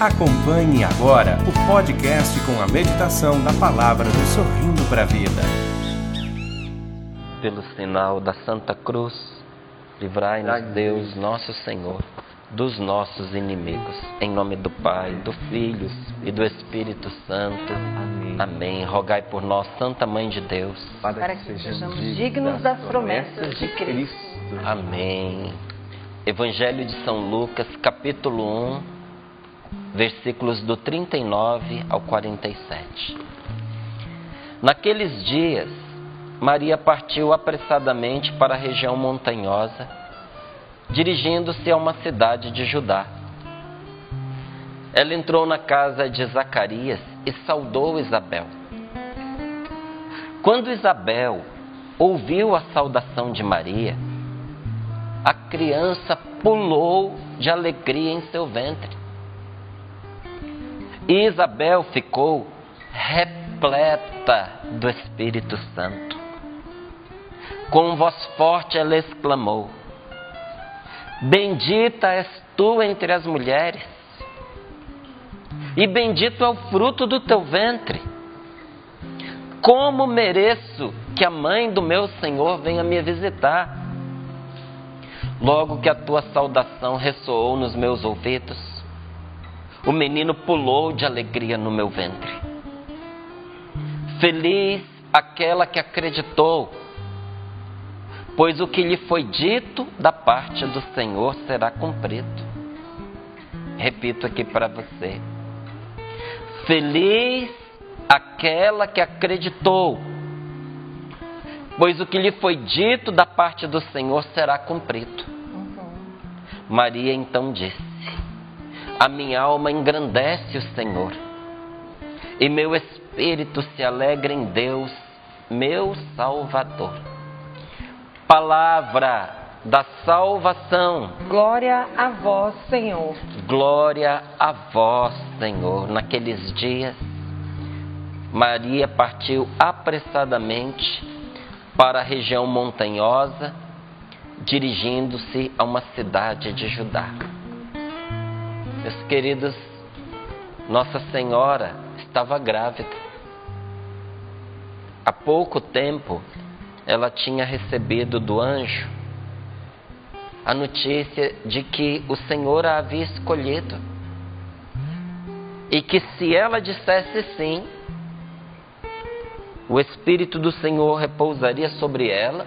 Acompanhe agora o podcast com a meditação da palavra do Sorrindo para a Vida. Pelo sinal da Santa Cruz, livrai-nos Deus, nosso Senhor, dos nossos inimigos. Em nome do Pai, do Filho e do Espírito Santo. Amém. Amém. Rogai por nós, Santa Mãe de Deus, para que sejamos dignos das promessas de Cristo. Amém. Evangelho de São Lucas, capítulo 1, versículos do 39 ao 47. Naqueles dias, Maria partiu apressadamente para a região montanhosa, dirigindo-se a uma cidade de Judá. Ela entrou na casa de Zacarias e saudou Isabel. Quando Isabel ouviu a saudação de Maria, a criança pulou de alegria em seu ventre. Isabel ficou repleta do Espírito Santo. Com voz forte ela exclamou: Bendita és tu entre as mulheres, e bendito é o fruto do teu ventre. Como mereço que a mãe do meu Senhor venha me visitar? Logo que a tua saudação ressoou nos meus ouvidos, o menino pulou de alegria no meu ventre. Feliz aquela que acreditou, pois o que lhe foi dito da parte do Senhor será cumprido. Repito aqui para você. Feliz aquela que acreditou, pois o que lhe foi dito da parte do Senhor será cumprido. Uhum. Maria então disse: A minha alma engrandece o Senhor, e meu espírito se alegra em Deus, meu Salvador. Palavra da salvação. Glória a vós, Senhor. Glória a vós, Senhor. Naqueles dias, Maria partiu apressadamente para a região montanhosa, dirigindo-se a uma cidade de Judá. Meus queridos, Nossa Senhora estava grávida. Há pouco tempo, ela tinha recebido do anjo a notícia de que o Senhor a havia escolhido. E que se ela dissesse sim, o Espírito do Senhor repousaria sobre ela,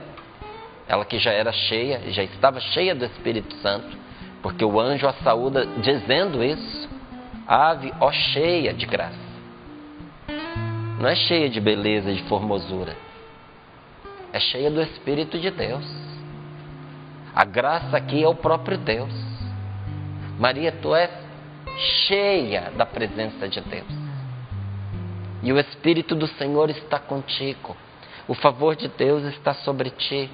ela que já era cheia, já estava cheia do Espírito Santo, porque o anjo a saúda dizendo isso, ave, ó cheia de graça. Não é cheia de beleza e de formosura, é cheia do Espírito de Deus. A graça aqui é o próprio Deus. Maria, tu és cheia da presença de Deus e o Espírito do Senhor está contigo. O favor de Deus está sobre ti.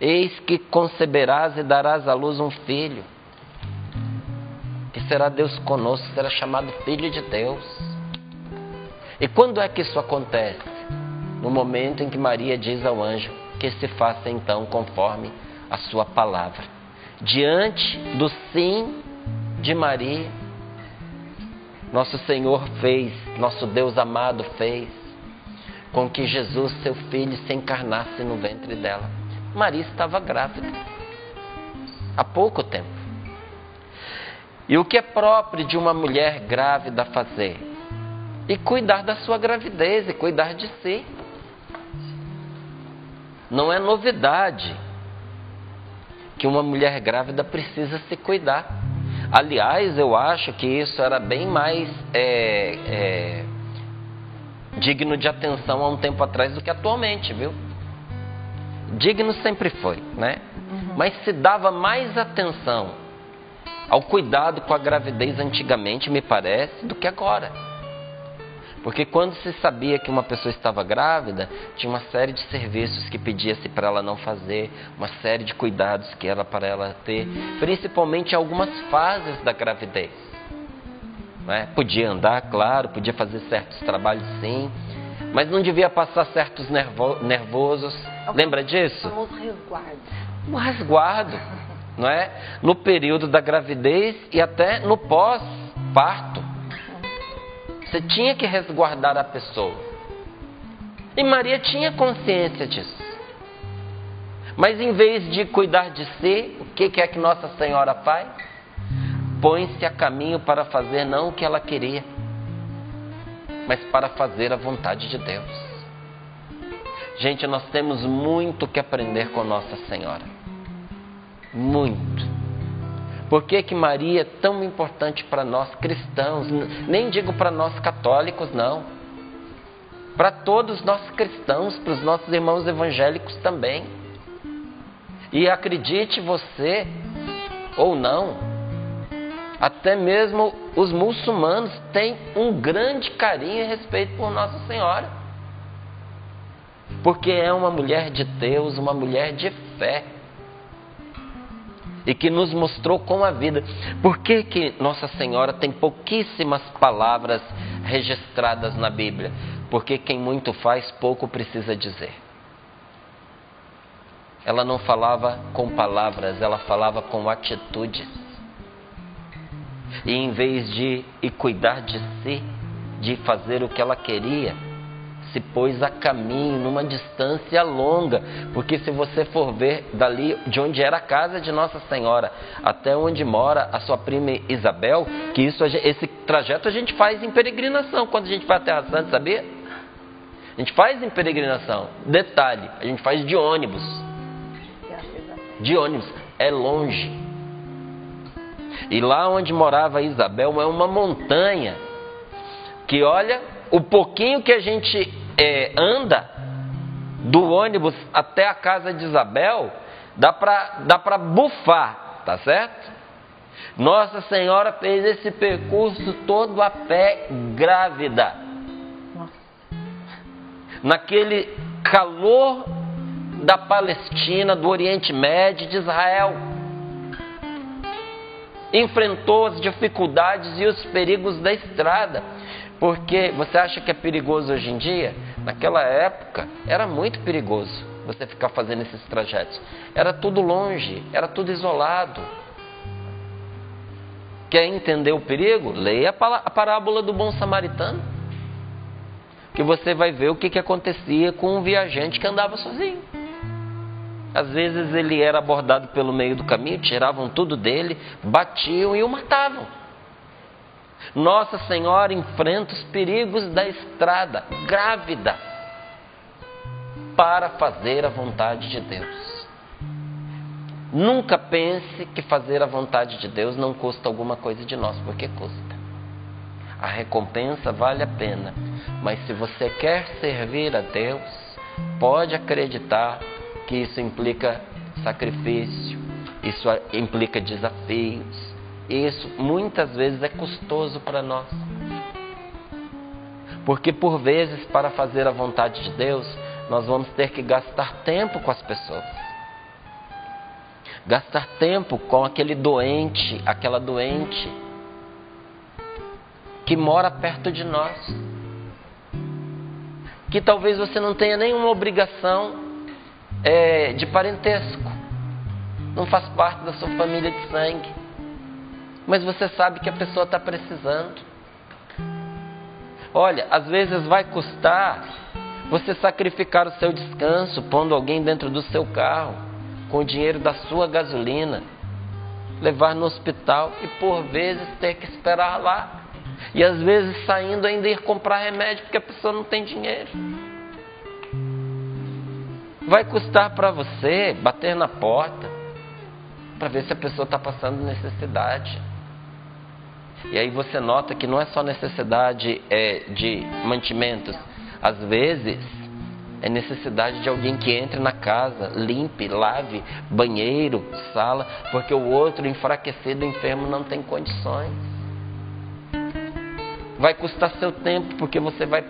Eis que conceberás e darás à luz um filho, que será Deus conosco, será chamado Filho de Deus. E quando é que isso acontece? No momento em que Maria diz ao anjo que se faça então conforme a sua palavra. Diante do sim de Maria, nosso Senhor fez, nosso Deus amado fez, com que Jesus, seu filho, se encarnasse no ventre dela. Maria estava grávida há pouco tempo. E o que é próprio de uma mulher grávida fazer? E cuidar da sua gravidez e cuidar de si. Não é novidade que uma mulher grávida precisa se cuidar. Aliás, eu acho que isso era bem mais é, é, digno de atenção há um tempo atrás do que atualmente, viu? Digno sempre foi, né? Uhum. Mas se dava mais atenção ao cuidado com a gravidez antigamente, me parece, do que agora. Porque quando se sabia que uma pessoa estava grávida, tinha uma série de serviços que pedia-se para ela não fazer, uma série de cuidados que era para ela ter, principalmente em algumas fases da gravidez. É? Podia andar, claro, podia fazer certos trabalhos sim, mas não devia passar certos nervo nervosos. Lembra disso? O resguardo. O resguardo, não é? No período da gravidez e até no pós parto. Você tinha que resguardar a pessoa. E Maria tinha consciência disso. Mas em vez de cuidar de si, o que é que Nossa Senhora faz? Põe-se a caminho para fazer não o que ela queria, mas para fazer a vontade de Deus. Gente, nós temos muito que aprender com Nossa Senhora. Muito. Por que, que Maria é tão importante para nós cristãos? Nem digo para nós católicos, não. Para todos nós cristãos, para os nossos irmãos evangélicos também. E acredite você ou não, até mesmo os muçulmanos têm um grande carinho e respeito por Nossa Senhora. Porque é uma mulher de Deus, uma mulher de fé. E que nos mostrou com a vida. Por que, que Nossa Senhora tem pouquíssimas palavras registradas na Bíblia? Porque quem muito faz, pouco precisa dizer ela não falava com palavras, ela falava com atitudes. E em vez de ir cuidar de si, de fazer o que ela queria, se pôs a caminho, numa distância longa, porque se você for ver dali de onde era a casa de Nossa Senhora até onde mora a sua prima Isabel, que isso, esse trajeto a gente faz em peregrinação quando a gente vai à Terra Santa, sabia? A gente faz em peregrinação. Detalhe, a gente faz de ônibus de ônibus. É longe. E lá onde morava Isabel é uma montanha que, olha, o pouquinho que a gente é, anda do ônibus até a casa de Isabel, dá para dá pra bufar, tá certo? Nossa Senhora fez esse percurso todo a pé grávida. Naquele calor da Palestina, do Oriente Médio, de Israel. Enfrentou as dificuldades e os perigos da estrada. Porque você acha que é perigoso hoje em dia? Naquela época era muito perigoso você ficar fazendo esses trajetos. Era tudo longe, era tudo isolado. Quer entender o perigo? Leia a parábola do bom samaritano. Que você vai ver o que, que acontecia com um viajante que andava sozinho. Às vezes ele era abordado pelo meio do caminho, tiravam tudo dele, batiam e o matavam. Nossa Senhora enfrenta os perigos da estrada, grávida, para fazer a vontade de Deus. Nunca pense que fazer a vontade de Deus não custa alguma coisa de nós, porque custa. A recompensa vale a pena, mas se você quer servir a Deus, pode acreditar que isso implica sacrifício, isso implica desafios. Isso muitas vezes é custoso para nós. Porque por vezes, para fazer a vontade de Deus, nós vamos ter que gastar tempo com as pessoas. Gastar tempo com aquele doente, aquela doente que mora perto de nós. Que talvez você não tenha nenhuma obrigação é, de parentesco, não faz parte da sua família de sangue, mas você sabe que a pessoa está precisando. Olha, às vezes vai custar você sacrificar o seu descanso pondo alguém dentro do seu carro com o dinheiro da sua gasolina, levar no hospital e por vezes ter que esperar lá. E às vezes saindo ainda ir comprar remédio porque a pessoa não tem dinheiro. Vai custar para você bater na porta para ver se a pessoa está passando necessidade. E aí você nota que não é só necessidade é, de mantimentos, às vezes é necessidade de alguém que entre na casa, limpe, lave banheiro, sala, porque o outro enfraquecido, enfermo, não tem condições. Vai custar seu tempo, porque você vai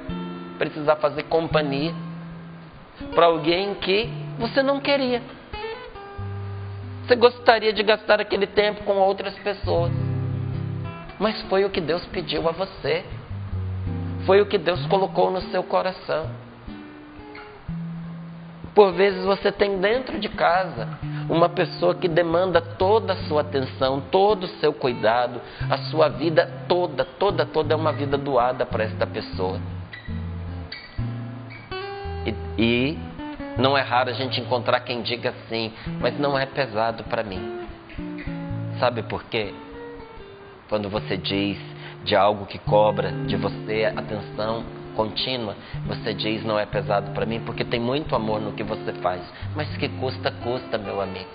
precisar fazer companhia para alguém que você não queria. Você gostaria de gastar aquele tempo com outras pessoas. Mas foi o que Deus pediu a você. Foi o que Deus colocou no seu coração. Por vezes você tem dentro de casa uma pessoa que demanda toda a sua atenção, todo o seu cuidado, a sua vida toda, toda, toda é uma vida doada para esta pessoa. E, e não é raro a gente encontrar quem diga assim, mas não é pesado para mim. Sabe por quê? Quando você diz de algo que cobra de você atenção contínua, você diz não é pesado para mim porque tem muito amor no que você faz. Mas que custa, custa, meu amigo.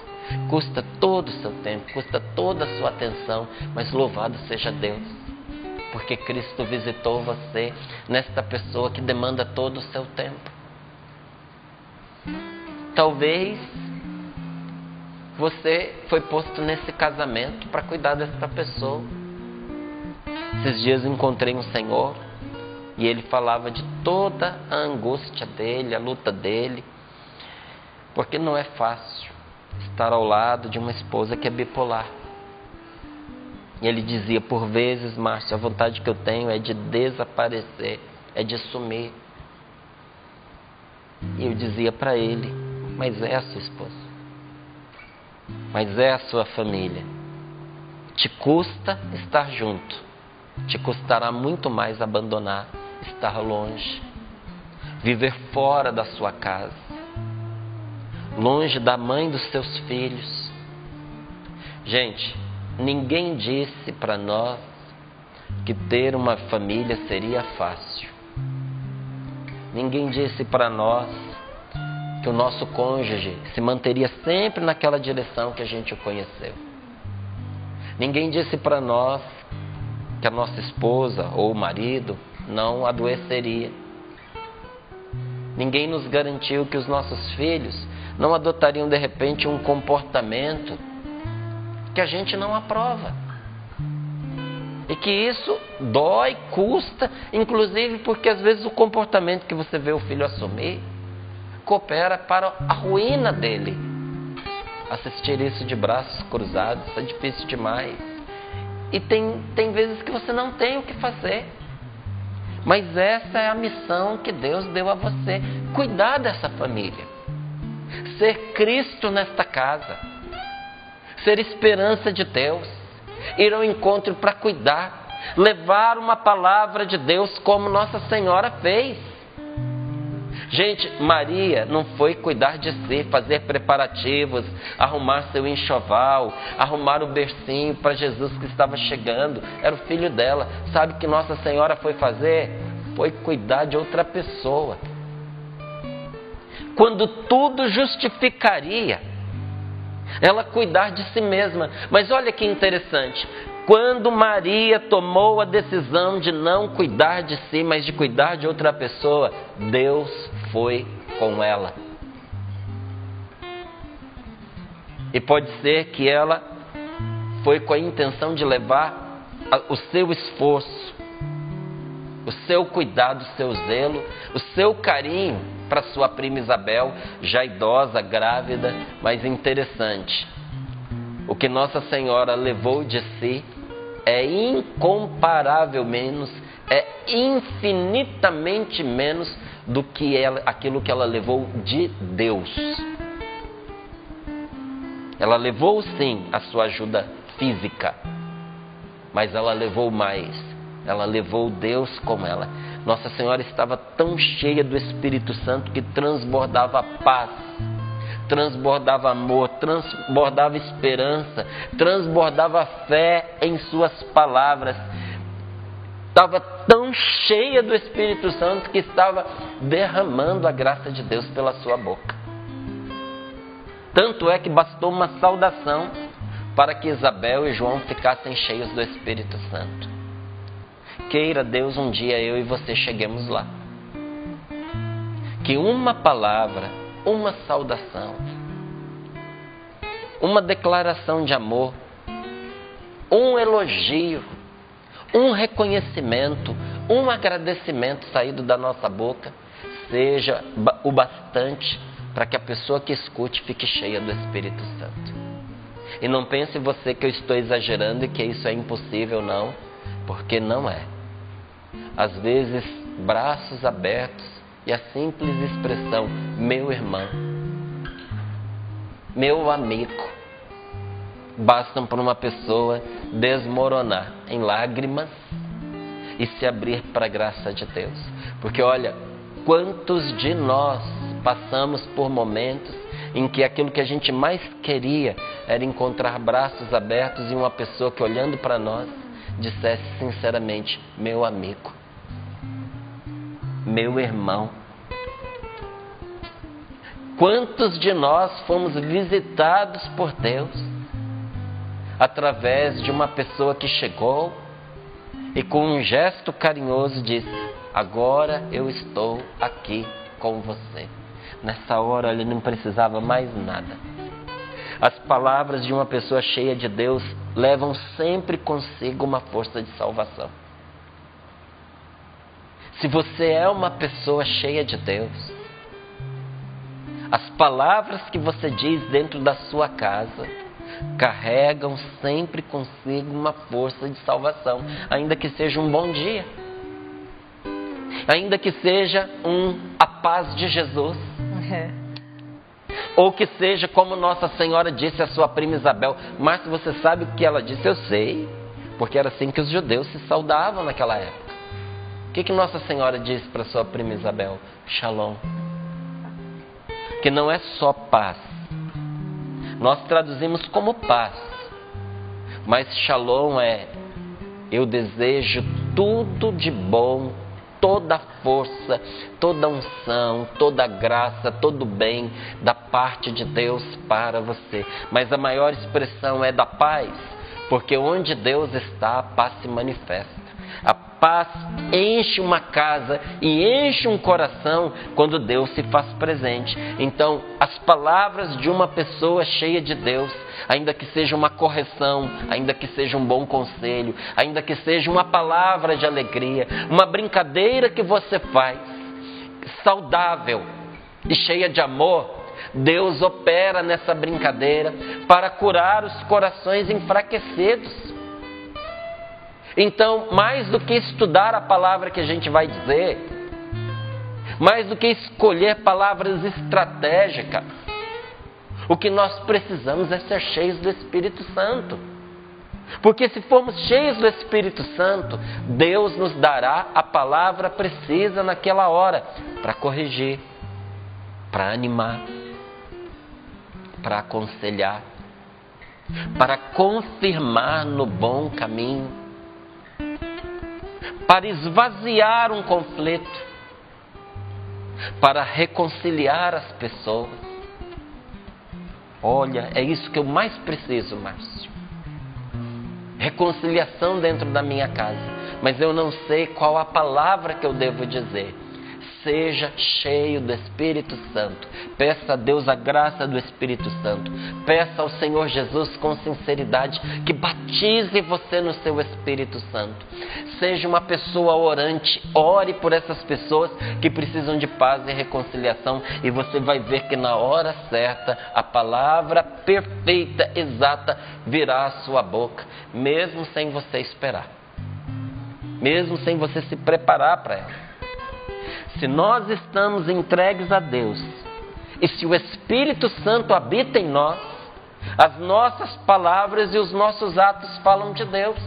Custa todo o seu tempo, custa toda a sua atenção, mas louvado seja Deus. Porque Cristo visitou você nesta pessoa que demanda todo o seu tempo. Talvez você foi posto nesse casamento para cuidar dessa pessoa. Esses dias encontrei um senhor e ele falava de toda a angústia dele, a luta dele, porque não é fácil estar ao lado de uma esposa que é bipolar. E ele dizia: por vezes, Márcio, a vontade que eu tenho é de desaparecer, é de sumir. E eu dizia para ele: mas é a sua esposa, mas é a sua família. Te custa estar junto, te custará muito mais abandonar estar longe, viver fora da sua casa, longe da mãe dos seus filhos. Gente, ninguém disse para nós que ter uma família seria fácil. Ninguém disse para nós que o nosso cônjuge se manteria sempre naquela direção que a gente o conheceu. Ninguém disse para nós que a nossa esposa ou o marido não adoeceria. Ninguém nos garantiu que os nossos filhos não adotariam de repente um comportamento que a gente não aprova. E que isso dói, custa, inclusive porque às vezes o comportamento que você vê o filho assumir coopera para a ruína dele. Assistir isso de braços cruzados é difícil demais. E tem, tem vezes que você não tem o que fazer. Mas essa é a missão que Deus deu a você: cuidar dessa família, ser Cristo nesta casa, ser esperança de Deus, ir ao encontro para cuidar, levar uma palavra de Deus como Nossa Senhora fez. Gente, Maria não foi cuidar de si, fazer preparativos, arrumar seu enxoval, arrumar o bercinho para Jesus que estava chegando. Era o filho dela. Sabe o que Nossa Senhora foi fazer? Foi cuidar de outra pessoa. Quando tudo justificaria ela cuidar de si mesma. Mas olha que interessante. Quando Maria tomou a decisão de não cuidar de si, mas de cuidar de outra pessoa, Deus foi com ela. E pode ser que ela foi com a intenção de levar o seu esforço, o seu cuidado, o seu zelo, o seu carinho para sua prima Isabel, já idosa, grávida, mas interessante. O que Nossa Senhora levou de si é incomparável menos, é infinitamente menos do que ela, aquilo que ela levou de Deus. Ela levou sim a sua ajuda física, mas ela levou mais. Ela levou Deus com ela. Nossa Senhora estava tão cheia do Espírito Santo que transbordava paz transbordava amor, transbordava esperança, transbordava fé em Suas palavras. Estava tão cheia do Espírito Santo que estava derramando a graça de Deus pela sua boca. Tanto é que bastou uma saudação para que Isabel e João ficassem cheios do Espírito Santo. Queira Deus um dia eu e você cheguemos lá. Que uma palavra uma saudação, uma declaração de amor, um elogio, um reconhecimento, um agradecimento saído da nossa boca seja o bastante para que a pessoa que escute fique cheia do Espírito Santo. E não pense você que eu estou exagerando e que isso é impossível, não, porque não é. Às vezes, braços abertos e a simples expressão meu irmão meu amigo, bastam para uma pessoa desmoronar em lágrimas e se abrir para a graça de Deus. Porque olha, quantos de nós passamos por momentos em que aquilo que a gente mais queria era encontrar braços abertos e uma pessoa que olhando para nós dissesse sinceramente: meu amigo, meu irmão. Quantos de nós fomos visitados por Deus através de uma pessoa que chegou e com um gesto carinhoso disse: Agora eu estou aqui com você. Nessa hora ele não precisava mais nada. As palavras de uma pessoa cheia de Deus levam sempre consigo uma força de salvação. Se você é uma pessoa cheia de Deus, as palavras que você diz dentro da sua casa carregam sempre consigo uma força de salvação, ainda que seja um bom dia, ainda que seja um a paz de Jesus. É. Ou que seja como Nossa Senhora disse à sua prima Isabel. Mas você sabe o que ela disse? Eu sei. Porque era assim que os judeus se saudavam naquela época. O que, que Nossa Senhora disse para sua prima Isabel? Shalom. Que não é só paz. Nós traduzimos como paz. Mas shalom é eu desejo tudo de bom toda força, toda unção, toda graça, todo bem da parte de Deus para você. Mas a maior expressão é da paz, porque onde Deus está, a paz se manifesta. A paz enche uma casa e enche um coração quando Deus se faz presente. Então, as palavras de uma pessoa cheia de Deus, ainda que seja uma correção, ainda que seja um bom conselho, ainda que seja uma palavra de alegria, uma brincadeira que você faz, saudável e cheia de amor, Deus opera nessa brincadeira para curar os corações enfraquecidos. Então, mais do que estudar a palavra que a gente vai dizer, mais do que escolher palavras estratégicas, o que nós precisamos é ser cheios do Espírito Santo. Porque se formos cheios do Espírito Santo, Deus nos dará a palavra precisa naquela hora para corrigir, para animar, para aconselhar, para confirmar no bom caminho para esvaziar um conflito, para reconciliar as pessoas. Olha, é isso que eu mais preciso, Márcio. Reconciliação dentro da minha casa. Mas eu não sei qual a palavra que eu devo dizer. Seja cheio do Espírito Santo. Peça a Deus a graça do Espírito Santo. Peça ao Senhor Jesus com sinceridade que batize você no seu Espírito Santo. Seja uma pessoa orante. Ore por essas pessoas que precisam de paz e reconciliação. E você vai ver que na hora certa a palavra perfeita, exata, virá à sua boca, mesmo sem você esperar. Mesmo sem você se preparar para ela. Se nós estamos entregues a Deus e se o Espírito Santo habita em nós, as nossas palavras e os nossos atos falam de Deus.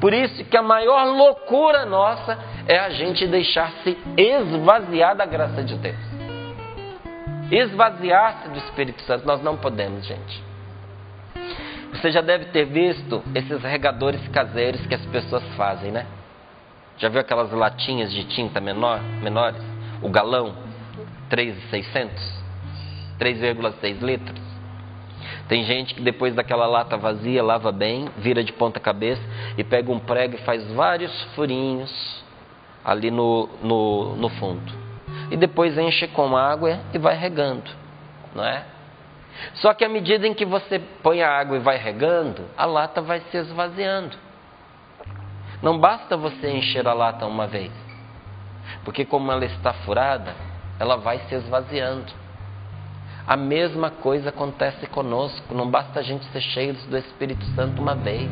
Por isso que a maior loucura nossa é a gente deixar-se esvaziar da graça de Deus. Esvaziar-se do Espírito Santo, nós não podemos, gente. Você já deve ter visto esses regadores caseiros que as pessoas fazem, né? Já viu aquelas latinhas de tinta menor, menores? O galão, 3,600? 3,6 litros? Tem gente que depois daquela lata vazia lava bem, vira de ponta cabeça e pega um prego e faz vários furinhos ali no, no, no fundo. E depois enche com água e vai regando, não é? Só que à medida em que você põe a água e vai regando, a lata vai se esvaziando. Não basta você encher a lata uma vez, porque como ela está furada, ela vai se esvaziando. A mesma coisa acontece conosco, não basta a gente ser cheio do Espírito Santo uma vez,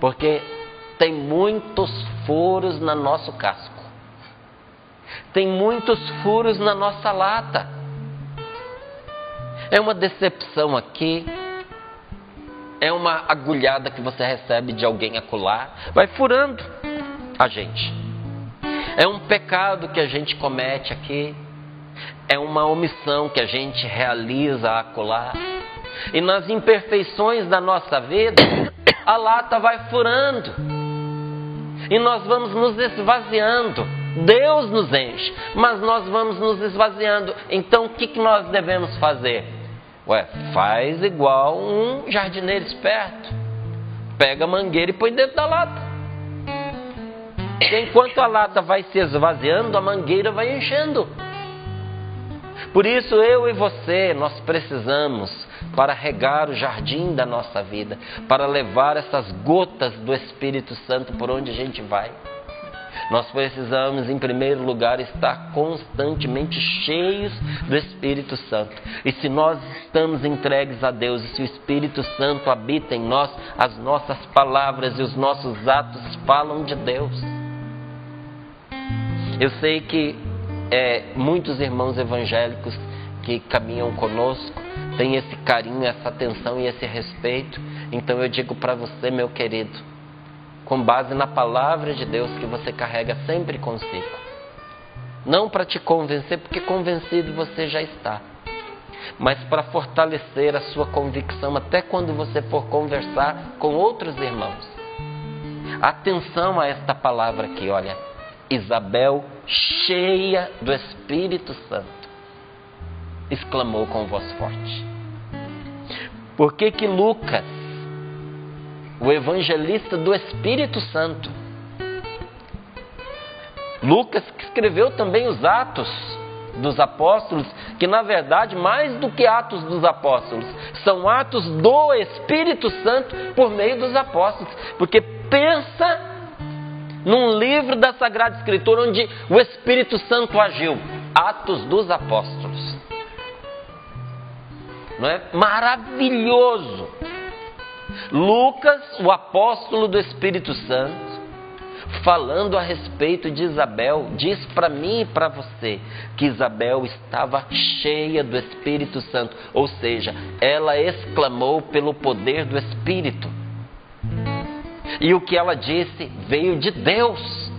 porque tem muitos furos no nosso casco, tem muitos furos na nossa lata. É uma decepção aqui, é uma agulhada que você recebe de alguém acolá, vai furando a gente. É um pecado que a gente comete aqui, é uma omissão que a gente realiza acolá. E nas imperfeições da nossa vida, a lata vai furando. E nós vamos nos esvaziando. Deus nos enche, mas nós vamos nos esvaziando. Então o que, que nós devemos fazer? Ué, faz igual um jardineiro esperto. Pega a mangueira e põe dentro da lata. E enquanto a lata vai se esvaziando, a mangueira vai enchendo. Por isso eu e você, nós precisamos para regar o jardim da nossa vida, para levar essas gotas do Espírito Santo por onde a gente vai. Nós precisamos, em primeiro lugar, estar constantemente cheios do Espírito Santo. E se nós estamos entregues a Deus, e se o Espírito Santo habita em nós, as nossas palavras e os nossos atos falam de Deus. Eu sei que é, muitos irmãos evangélicos que caminham conosco têm esse carinho, essa atenção e esse respeito. Então eu digo para você, meu querido, com base na palavra de Deus que você carrega sempre consigo. Não para te convencer, porque convencido você já está, mas para fortalecer a sua convicção até quando você for conversar com outros irmãos. Atenção a esta palavra aqui, olha. Isabel, cheia do Espírito Santo, exclamou com voz forte. Por que que Lucas, o evangelista do Espírito Santo, Lucas que escreveu também os Atos dos Apóstolos, que na verdade, mais do que Atos dos Apóstolos, são atos do Espírito Santo por meio dos apóstolos, porque pensa num livro da Sagrada Escritura onde o Espírito Santo agiu. Atos dos Apóstolos. Não é? Maravilhoso. Lucas, o apóstolo do Espírito Santo, falando a respeito de Isabel, diz para mim e para você que Isabel estava cheia do Espírito Santo, ou seja, ela exclamou pelo poder do Espírito. E o que ela disse veio de Deus.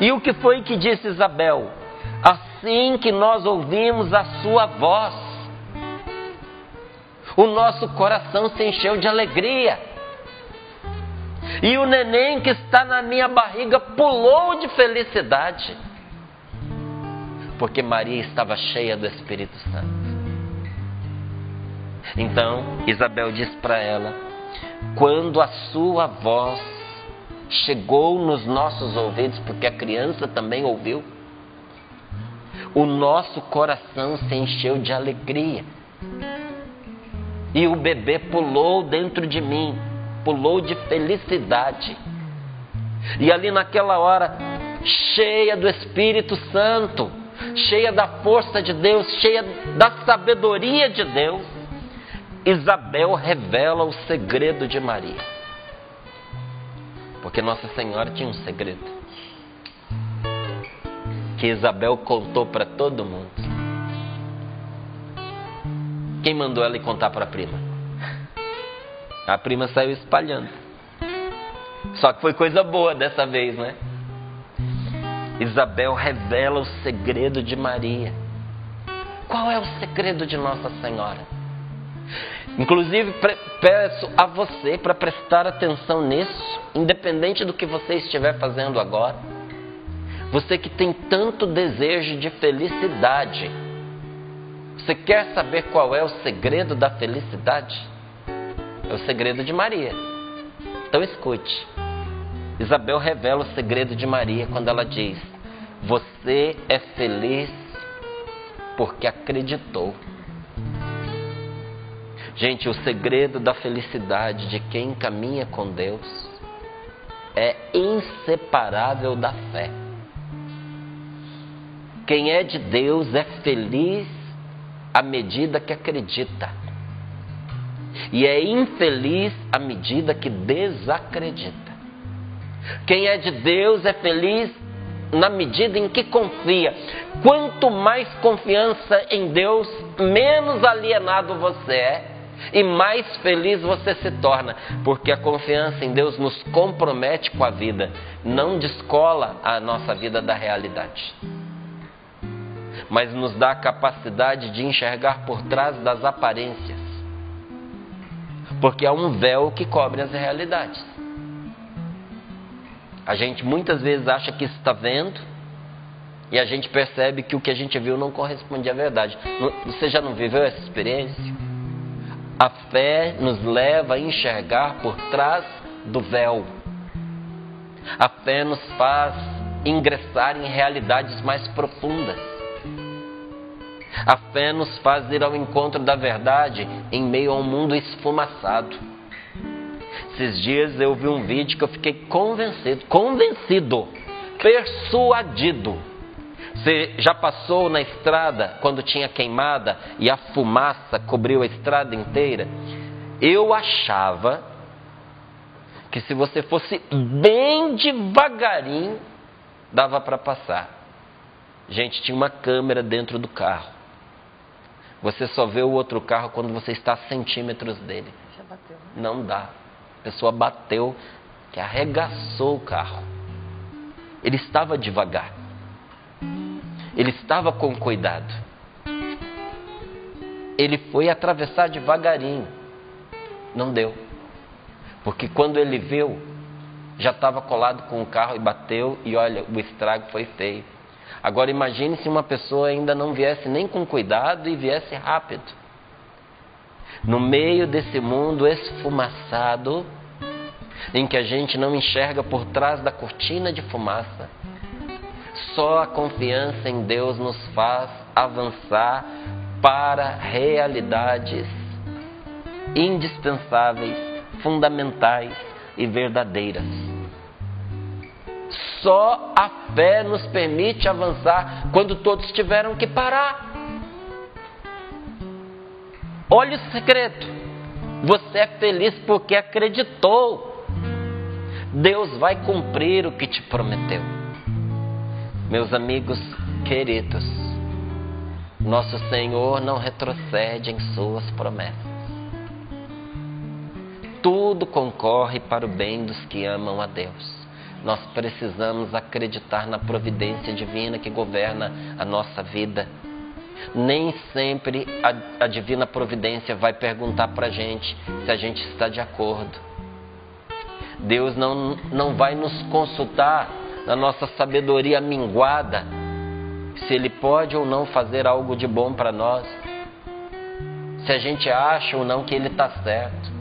E o que foi que disse Isabel? Assim que nós ouvimos a sua voz, o nosso coração se encheu de alegria. E o neném que está na minha barriga pulou de felicidade, porque Maria estava cheia do Espírito Santo. Então Isabel disse para ela: quando a sua voz chegou nos nossos ouvidos, porque a criança também ouviu, o nosso coração se encheu de alegria. E o bebê pulou dentro de mim, pulou de felicidade. E ali naquela hora, cheia do Espírito Santo, cheia da força de Deus, cheia da sabedoria de Deus, Isabel revela o segredo de Maria. Porque Nossa Senhora tinha um segredo. Que Isabel contou para todo mundo. Quem mandou ela ir contar para a prima? A prima saiu espalhando. Só que foi coisa boa dessa vez, né? Isabel revela o segredo de Maria. Qual é o segredo de Nossa Senhora? Inclusive, peço a você para prestar atenção nisso, independente do que você estiver fazendo agora. Você que tem tanto desejo de felicidade, você quer saber qual é o segredo da felicidade? É o segredo de Maria. Então escute. Isabel revela o segredo de Maria quando ela diz: Você é feliz porque acreditou. Gente, o segredo da felicidade de quem caminha com Deus é inseparável da fé. Quem é de Deus é feliz à medida que acredita, e é infeliz à medida que desacredita. Quem é de Deus é feliz na medida em que confia. Quanto mais confiança em Deus, menos alienado você é e mais feliz você se torna, porque a confiança em Deus nos compromete com a vida, não descola a nossa vida da realidade. Mas nos dá a capacidade de enxergar por trás das aparências. Porque há um véu que cobre as realidades. A gente muitas vezes acha que está vendo e a gente percebe que o que a gente viu não corresponde à verdade. Você já não viveu essa experiência? A fé nos leva a enxergar por trás do véu. A fé nos faz ingressar em realidades mais profundas. A fé nos faz ir ao encontro da verdade em meio a um mundo esfumaçado. Esses dias eu vi um vídeo que eu fiquei convencido, convencido, persuadido. Você já passou na estrada quando tinha queimada e a fumaça cobriu a estrada inteira? Eu achava que se você fosse bem devagarinho, dava para passar. Gente, tinha uma câmera dentro do carro. Você só vê o outro carro quando você está a centímetros dele. Não dá. A pessoa bateu, que arregaçou o carro. Ele estava devagar. Ele estava com cuidado. Ele foi atravessar devagarinho. Não deu. Porque quando ele viu, já estava colado com o carro e bateu, e olha, o estrago foi feio. Agora imagine se uma pessoa ainda não viesse nem com cuidado e viesse rápido no meio desse mundo esfumaçado, em que a gente não enxerga por trás da cortina de fumaça, só a confiança em Deus nos faz avançar para realidades indispensáveis, fundamentais e verdadeiras. Só a fé nos permite avançar quando todos tiveram que parar. Olha o segredo. Você é feliz porque acreditou. Deus vai cumprir o que te prometeu. Meus amigos queridos, nosso Senhor não retrocede em suas promessas. Tudo concorre para o bem dos que amam a Deus. Nós precisamos acreditar na providência divina que governa a nossa vida nem sempre a, a divina providência vai perguntar para a gente se a gente está de acordo. Deus não, não vai nos consultar na nossa sabedoria minguada se Ele pode ou não fazer algo de bom para nós, se a gente acha ou não que Ele está certo.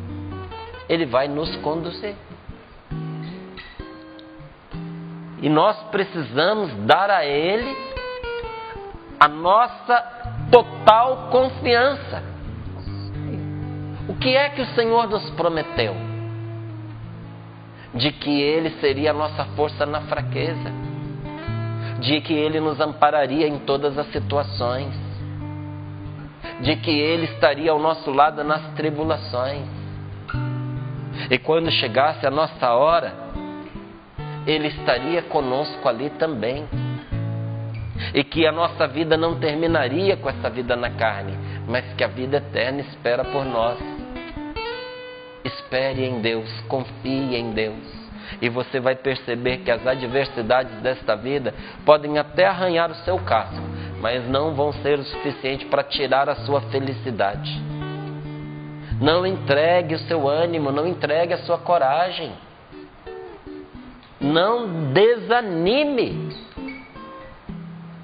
Ele vai nos conduzir. E nós precisamos dar a Ele a nossa total confiança. O que é que o Senhor nos prometeu? De que Ele seria a nossa força na fraqueza, de que Ele nos ampararia em todas as situações, de que Ele estaria ao nosso lado nas tribulações. E quando chegasse a nossa hora, Ele estaria conosco ali também e que a nossa vida não terminaria com essa vida na carne, mas que a vida eterna espera por nós. Espere em Deus, confie em Deus. E você vai perceber que as adversidades desta vida podem até arranhar o seu casco, mas não vão ser o suficiente para tirar a sua felicidade. Não entregue o seu ânimo, não entregue a sua coragem. Não desanime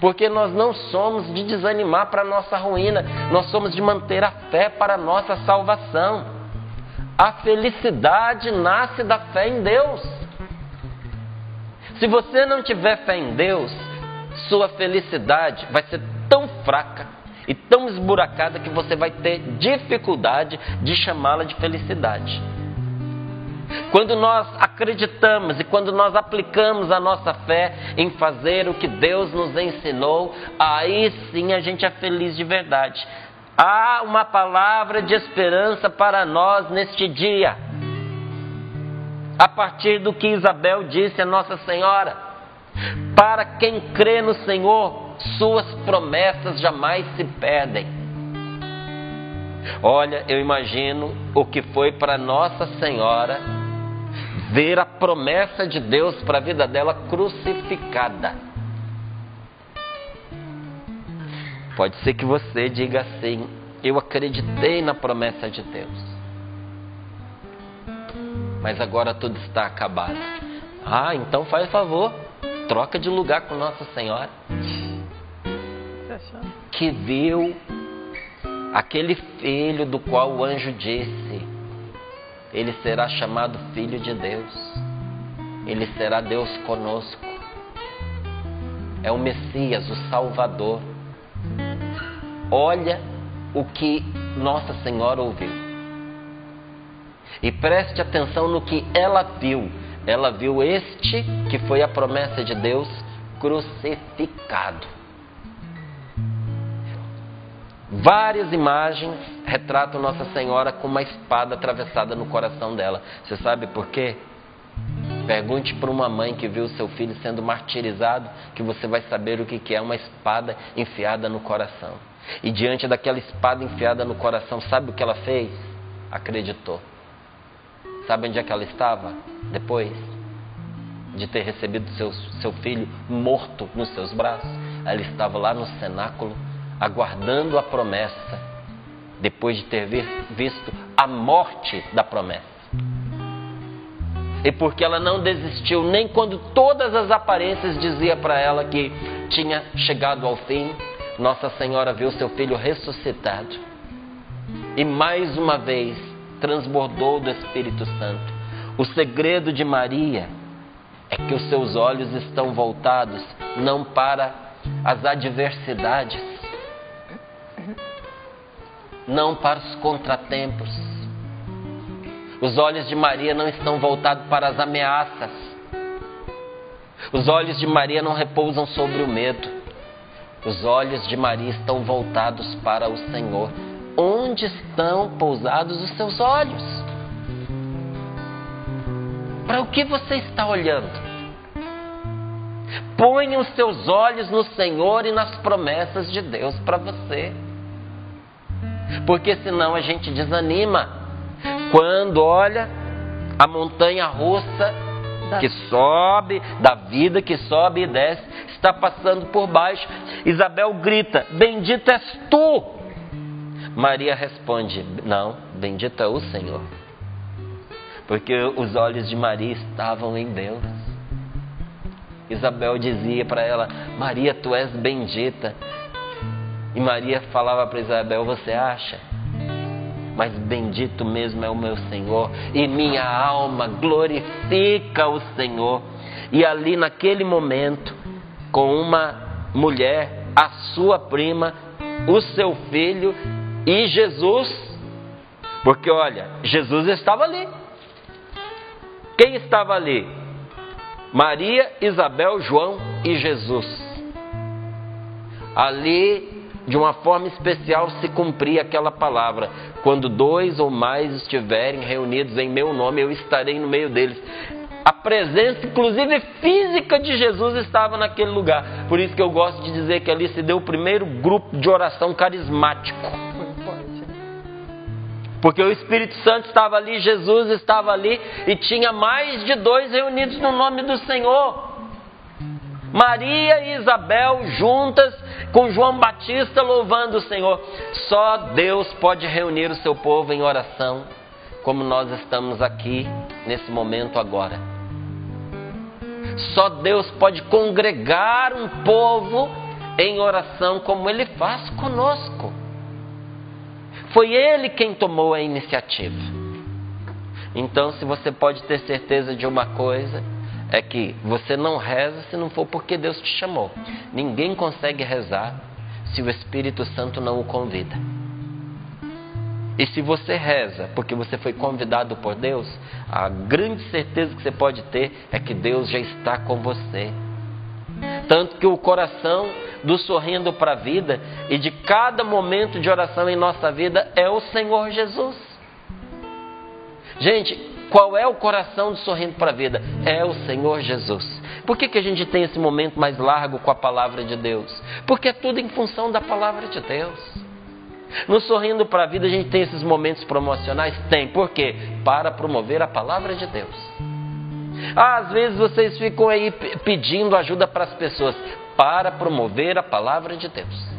porque nós não somos de desanimar para a nossa ruína, nós somos de manter a fé para a nossa salvação. A felicidade nasce da fé em Deus. Se você não tiver fé em Deus, sua felicidade vai ser tão fraca e tão esburacada que você vai ter dificuldade de chamá-la de felicidade. Quando nós acreditamos e quando nós aplicamos a nossa fé em fazer o que Deus nos ensinou, aí sim a gente é feliz de verdade. Há uma palavra de esperança para nós neste dia. A partir do que Isabel disse a Nossa Senhora, Para quem crê no Senhor, suas promessas jamais se perdem. Olha, eu imagino o que foi para Nossa Senhora ver a promessa de Deus para a vida dela crucificada. Pode ser que você diga assim: Eu acreditei na promessa de Deus, mas agora tudo está acabado. Ah, então faz favor, troca de lugar com Nossa Senhora. Que viu aquele filho do qual o anjo disse: Ele será chamado Filho de Deus, ele será Deus conosco. É o Messias, o Salvador. Olha o que Nossa Senhora ouviu. E preste atenção no que ela viu. Ela viu este que foi a promessa de Deus crucificado. Várias imagens retratam Nossa Senhora com uma espada atravessada no coração dela. Você sabe por quê? Pergunte para uma mãe que viu seu filho sendo martirizado, que você vai saber o que é uma espada enfiada no coração. E diante daquela espada enfiada no coração, sabe o que ela fez? Acreditou. Sabe onde é que ela estava? Depois de ter recebido seu, seu filho morto nos seus braços, ela estava lá no cenáculo, aguardando a promessa, depois de ter visto a morte da promessa. E porque ela não desistiu nem quando todas as aparências diziam para ela que tinha chegado ao fim, Nossa Senhora viu seu filho ressuscitado. E mais uma vez transbordou do Espírito Santo. O segredo de Maria é que os seus olhos estão voltados não para as adversidades, não para os contratempos. Os olhos de Maria não estão voltados para as ameaças. Os olhos de Maria não repousam sobre o medo. Os olhos de Maria estão voltados para o Senhor. Onde estão pousados os seus olhos? Para o que você está olhando? Ponha os seus olhos no Senhor e nas promessas de Deus para você. Porque senão a gente desanima. Quando olha a montanha russa que sobe, da vida que sobe e desce, está passando por baixo. Isabel grita: Bendito és tu! Maria responde: Não, bendito é o Senhor. Porque os olhos de Maria estavam em Deus. Isabel dizia para ela: Maria, tu és bendita. E Maria falava para Isabel: Você acha? Mas bendito mesmo é o meu Senhor, e minha alma glorifica o Senhor. E ali naquele momento, com uma mulher, a sua prima, o seu filho e Jesus, porque olha, Jesus estava ali. Quem estava ali? Maria, Isabel, João e Jesus. Ali, de uma forma especial, se cumpria aquela palavra: quando dois ou mais estiverem reunidos em meu nome, eu estarei no meio deles. A presença, inclusive física, de Jesus estava naquele lugar. Por isso que eu gosto de dizer que ali se deu o primeiro grupo de oração carismático. Porque o Espírito Santo estava ali, Jesus estava ali e tinha mais de dois reunidos no nome do Senhor. Maria e Isabel juntas com João Batista louvando o Senhor. Só Deus pode reunir o seu povo em oração, como nós estamos aqui nesse momento agora. Só Deus pode congregar um povo em oração, como Ele faz conosco. Foi ele quem tomou a iniciativa. Então, se você pode ter certeza de uma coisa, é que você não reza se não for porque Deus te chamou. Ninguém consegue rezar se o Espírito Santo não o convida. E se você reza porque você foi convidado por Deus, a grande certeza que você pode ter é que Deus já está com você. Tanto que o coração do sorrindo para a vida e de cada momento de oração em nossa vida é o Senhor Jesus. Gente, qual é o coração do sorrindo para a vida? É o Senhor Jesus. Por que, que a gente tem esse momento mais largo com a palavra de Deus? Porque é tudo em função da palavra de Deus. No Sorrindo para a Vida a gente tem esses momentos promocionais? Tem. Por quê? Para promover a palavra de Deus. Ah, às vezes vocês ficam aí pedindo ajuda para as pessoas para promover a palavra de Deus.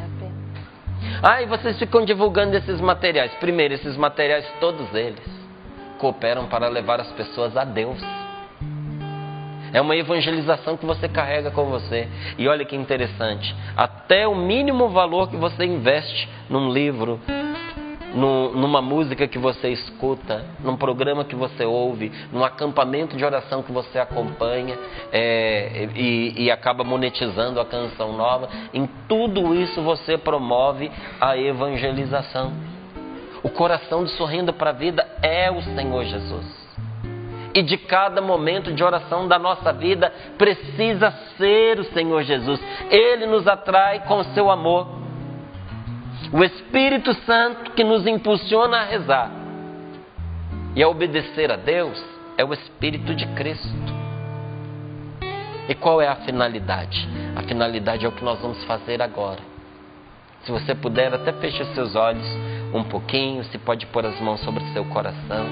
Ah, e vocês ficam divulgando esses materiais. Primeiro, esses materiais, todos eles, cooperam para levar as pessoas a Deus. É uma evangelização que você carrega com você. E olha que interessante, até o mínimo valor que você investe num livro, numa música que você escuta, num programa que você ouve, num acampamento de oração que você acompanha é, e, e acaba monetizando a canção nova, em tudo isso você promove a evangelização. O coração de sorrindo para a vida é o Senhor Jesus e de cada momento de oração da nossa vida precisa ser o Senhor Jesus. Ele nos atrai com o seu amor. O Espírito Santo que nos impulsiona a rezar e a obedecer a Deus é o Espírito de Cristo. E qual é a finalidade? A finalidade é o que nós vamos fazer agora. Se você puder, até feche os seus olhos um pouquinho, se pode pôr as mãos sobre o seu coração.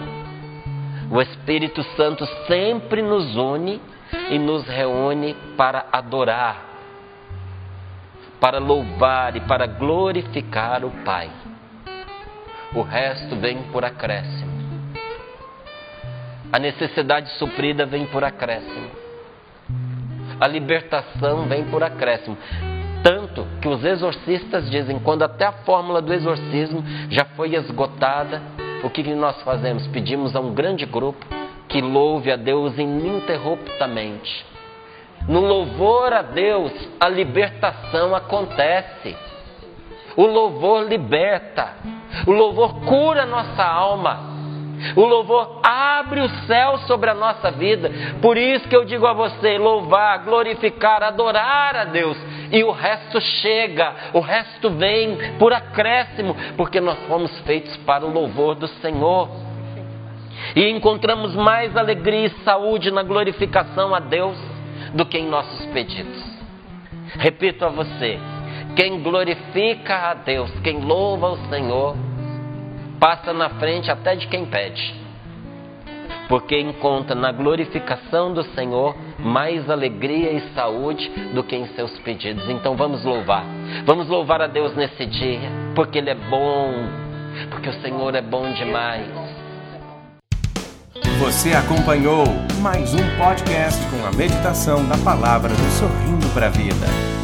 O Espírito Santo sempre nos une e nos reúne para adorar para louvar e para glorificar o Pai. O resto vem por acréscimo. A necessidade suprida vem por acréscimo. A libertação vem por acréscimo. Tanto que os exorcistas dizem, quando até a fórmula do exorcismo já foi esgotada, o que nós fazemos? Pedimos a um grande grupo que louve a Deus ininterruptamente no louvor a Deus, a libertação acontece. O louvor liberta. O louvor cura nossa alma. O louvor abre o céu sobre a nossa vida. Por isso que eu digo a você: louvar, glorificar, adorar a Deus. E o resto chega, o resto vem por acréscimo, porque nós fomos feitos para o louvor do Senhor. E encontramos mais alegria e saúde na glorificação a Deus do que em nossos pedidos. Repito a você: quem glorifica a Deus, quem louva o Senhor, passa na frente até de quem pede. Porque encontra na glorificação do Senhor mais alegria e saúde do que em seus pedidos. Então vamos louvar. Vamos louvar a Deus nesse dia, porque Ele é bom, porque o Senhor é bom demais. Você acompanhou mais um podcast com a meditação da palavra do Sorrindo para a Vida.